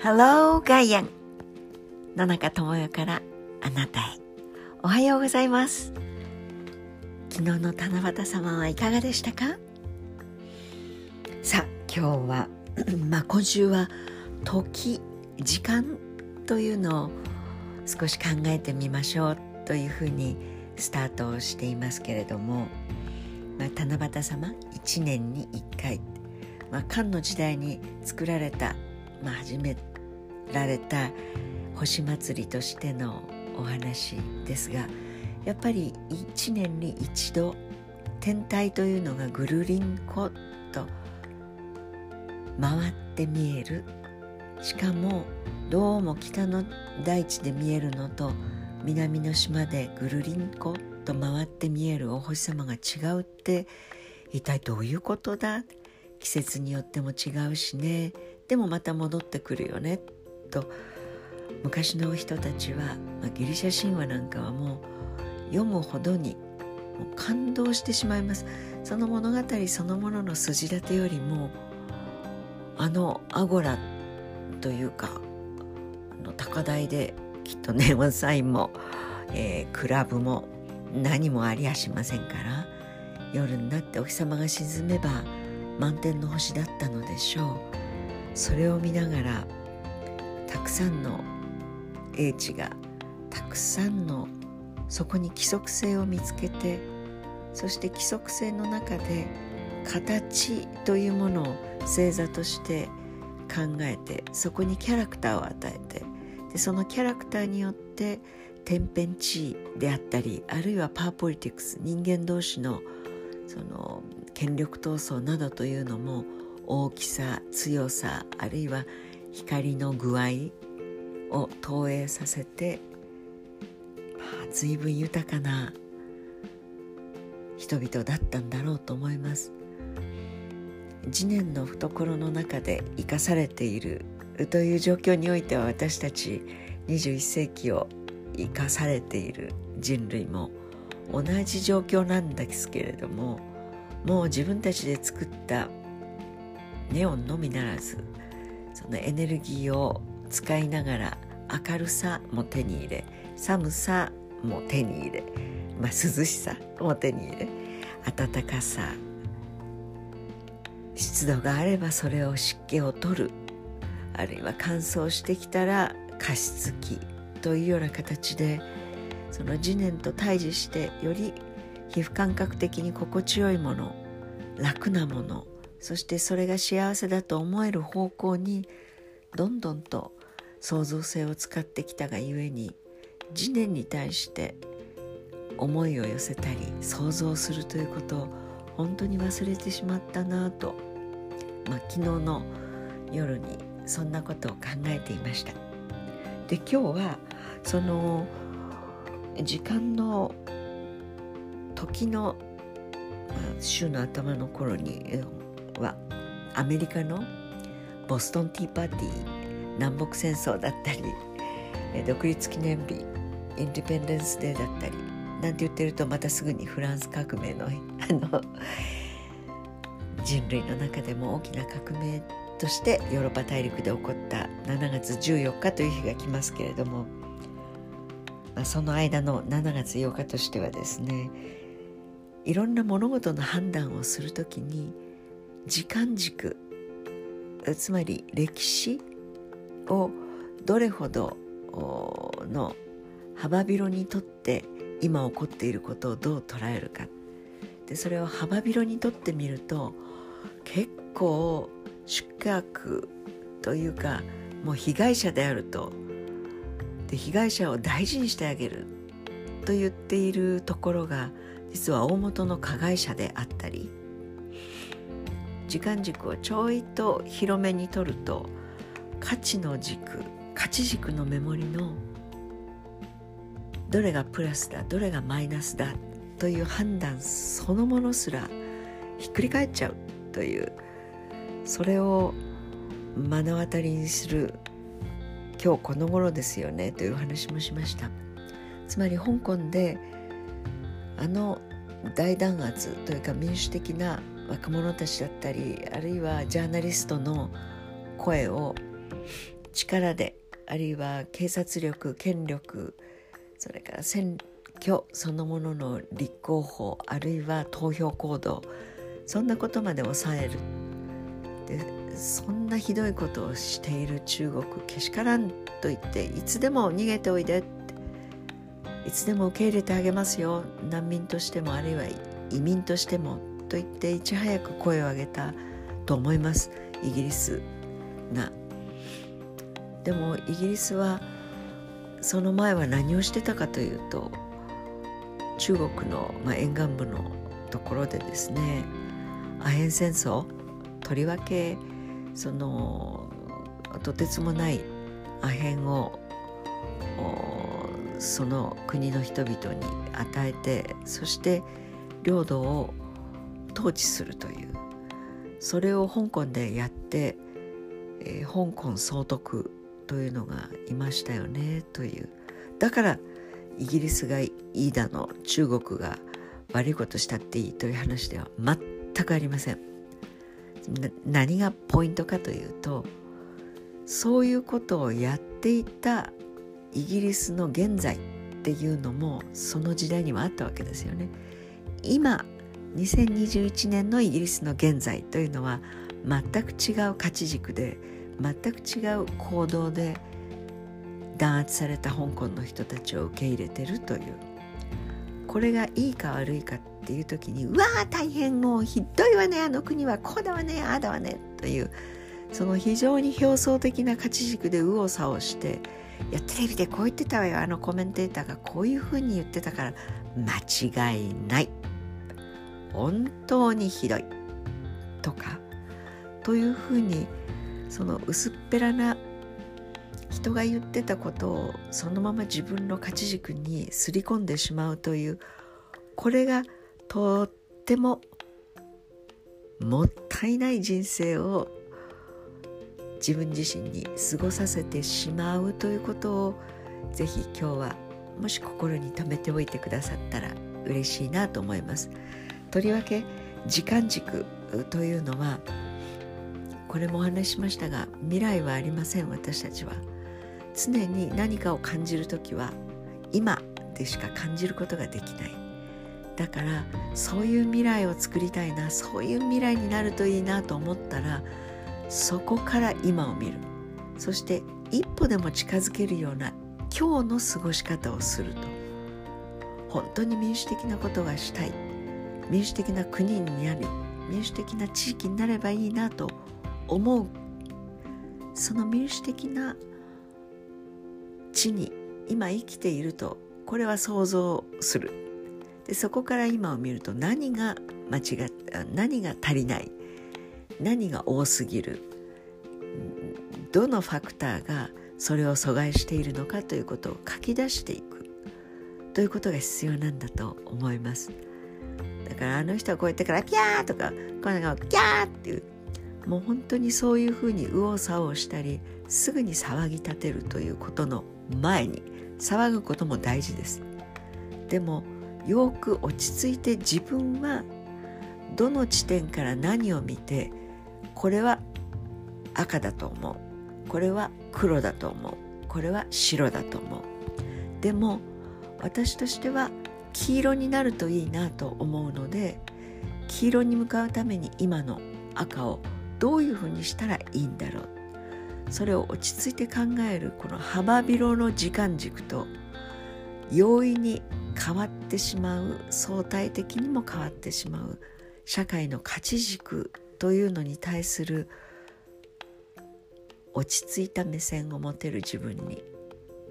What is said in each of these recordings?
Hello, ガイアン野中智代からあなたへ。おはようございます。昨日の七夕様はいかがでしたか？さあ今日は まあ今週は時時間というのを少し考えてみましょうというふうにスタートをしていますけれども、まあ、七夕様1年に1回、まあ、漢の時代に作られた、まあ、始めてられた星祭りとしてのお話ですがやっぱり1年に一度天体というのがぐるりんこと回って見える。しかもどうも北の大地で見えるのと南の島でぐるりんこと回って見えるお星様が違うって一体どういうことだ。季節によっても違うしね。でもまた戻ってくるよね。と。昔の人たちは、まあ、ギリシャ神話なんかはもう読むほどにもう感動してしまいます。その物語そのものの筋立てよりもあのアゴラというかあの高台できっと ネオンサインも、えー、クラブも何もありやしませんから夜になってお日様が沈めば満天の星だったのでしょう。それを見ながらたくさんの英知がたくさんのそこに規則性を見つけてそして規則性の中で形というものを星座として考えてそこにキャラクターを与えてでそのキャラクターによって天変地異であったりあるいはパワーポリティクス人間同士のその権力闘争などというのも大きさ強さあるいは光の具合を投影させて、まあ、随分豊かな人々だったんだろうと思います。次年の懐の中で生かされているという状況においては私たち21世紀を生かされている人類も同じ状況なんですけれどももう自分たちで作ったネオンのみならずそのエネルギーを使いながら明るさも手に入れ寒さも手に入れ、まあ、涼しさも手に入れ暖かさ湿度があればそれを湿気を取るあるいは乾燥してきたら加湿器というような形でその次年と対峙してより皮膚感覚的に心地よいもの楽なものそしてそれが幸せだと思える方向にどんどんと創造性を使ってきたがゆえに次年に対して思いを寄せたり想像するということを本当に忘れてしまったなと、まあ、昨日の夜にそんなことを考えていました。で今日はその時間の時の、まあ、週の頭の頃にはアメリカのボストンティーパーティー南北戦争だったり独立記念日インディペンデンス・デーだったりなんて言ってるとまたすぐにフランス革命の あの人類の中でも大きな革命としてヨーロッパ大陸で起こった7月14日という日が来ますけれども、まあ、その間の7月8日としてはですねいろんな物事の判断をするときに時間軸。つまり歴史をどれほどの幅広にとって今起こっていることをどう捉えるか。でそれを幅広にとってみると結構宿泊というかもう被害者であると。で被害者を大事にしてあげる。と言っているところが実は大元の加害者であったり時間軸をちょいと広めに取ると価値の軸価値軸のメモリのどれがプラスだどれがマイナスだという判断そのものすらひっくり返っちゃうというそれを目の当たりにする今日この頃ですよねという話もしました。つまり香港であの大弾圧というか民主的な若者たちだったりあるいはジャーナリストの声を力であるいは警察力権力それから選挙そのものの立候補あるいは投票行動そんなことまで抑える。でそんなひどいことをしている中国けしからんと言っていつでも逃げておいでいつでも受け入れてあげますよ。難民としてもあるいは移民としてもと言っていち早く声を上げたと思いますイギリスが。でもイギリスはその前は何をしてたかというと中国の、まあ、沿岸部のところでですねアヘン戦争とりわけそのとてつもないアヘンをその国の人々に与えてそして領土を統治するという。それを香港でやって、えー、香港総督というのがいましたよねという。だからイギリスがいいだの中国が悪いことしたっていいという話では全くありません。何がポイントかというとそういうことをやっていたイギリスの現在っていうのもその時代にはあったわけですよね。今2021年のイギリスの現在というのは全く違う価値軸で全く違う行動で弾圧された香港の人たちを受け入れてるという。これがいいか悪いかっていう時に「うわー大変もうひどいわねあの国はこうだわねああだわね」というその非常に表層的な価値軸で右往左往して「いやテレビでこう言ってたわよあのコメンテーターがこういうふうに言ってたから間違いない」本当にひどいとかというふうにその薄っぺらな人が言ってたことをそのまま自分の価値軸にすり込んでしまうというこれがとってももったいない人生を自分自身に過ごさせてしまうということをぜひ今日はもし心に留めておいてくださったら嬉しいなと思います。とりわけ時間軸というのはこれもお話ししましたが未来はありません私たちは。常に何かを感じる時は今でしか感じることができない。だからそういう未来を作りたいなそういう未来になるといいなと思ったらそこから今を見る。そして一歩でも近づけるような今日の過ごし方をすると。本当に民主的なことがしたい。民主的な国になり民主的な地域になればいいなと思う。その民主的な地に今生きているとこれは想像する。でそこから今を見ると何が間違っ何が足りない何が多すぎるどのファクターがそれを阻害しているのかということを書き出していく。ということが必要なんだと思います。からあの人はこう言ってからピャーとかこのがピャーっていう。もう本当にそういうふうに右往左往したりすぐに騒ぎ立てるということの前に騒ぐことも大事です。でもよく落ち着いて自分はどの地点から何を見てこれは赤だと思う。これは黒だと思う。これは白だと思う。でも私としては黄色になるといいなと思うので黄色に向かうために今の赤をどういうふうにしたらいいんだろう。それを落ち着いて考えるこの幅広の時間軸と容易に変わってしまう相対的にも変わってしまう社会の価値軸というのに対する落ち着いた目線を持てる自分に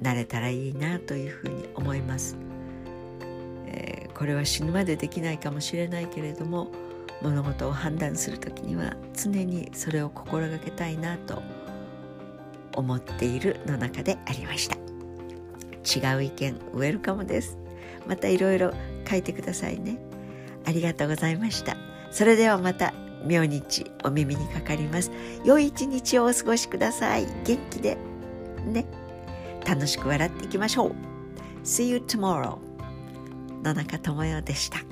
なれたらいいなというふうに思います、えー、これは死ぬまでできないかもしれないけれども物事を判断する時には常にそれを心がけたいなと思っているの中でありました。違う意見ウェルカムです。またいろいろ書いてくださいね。ありがとうございました。それではまた明日お耳にかかります。良い一日をお過ごしください。元気でね。楽しく笑っていきましょう。See you tomorrow. 野中智代でした。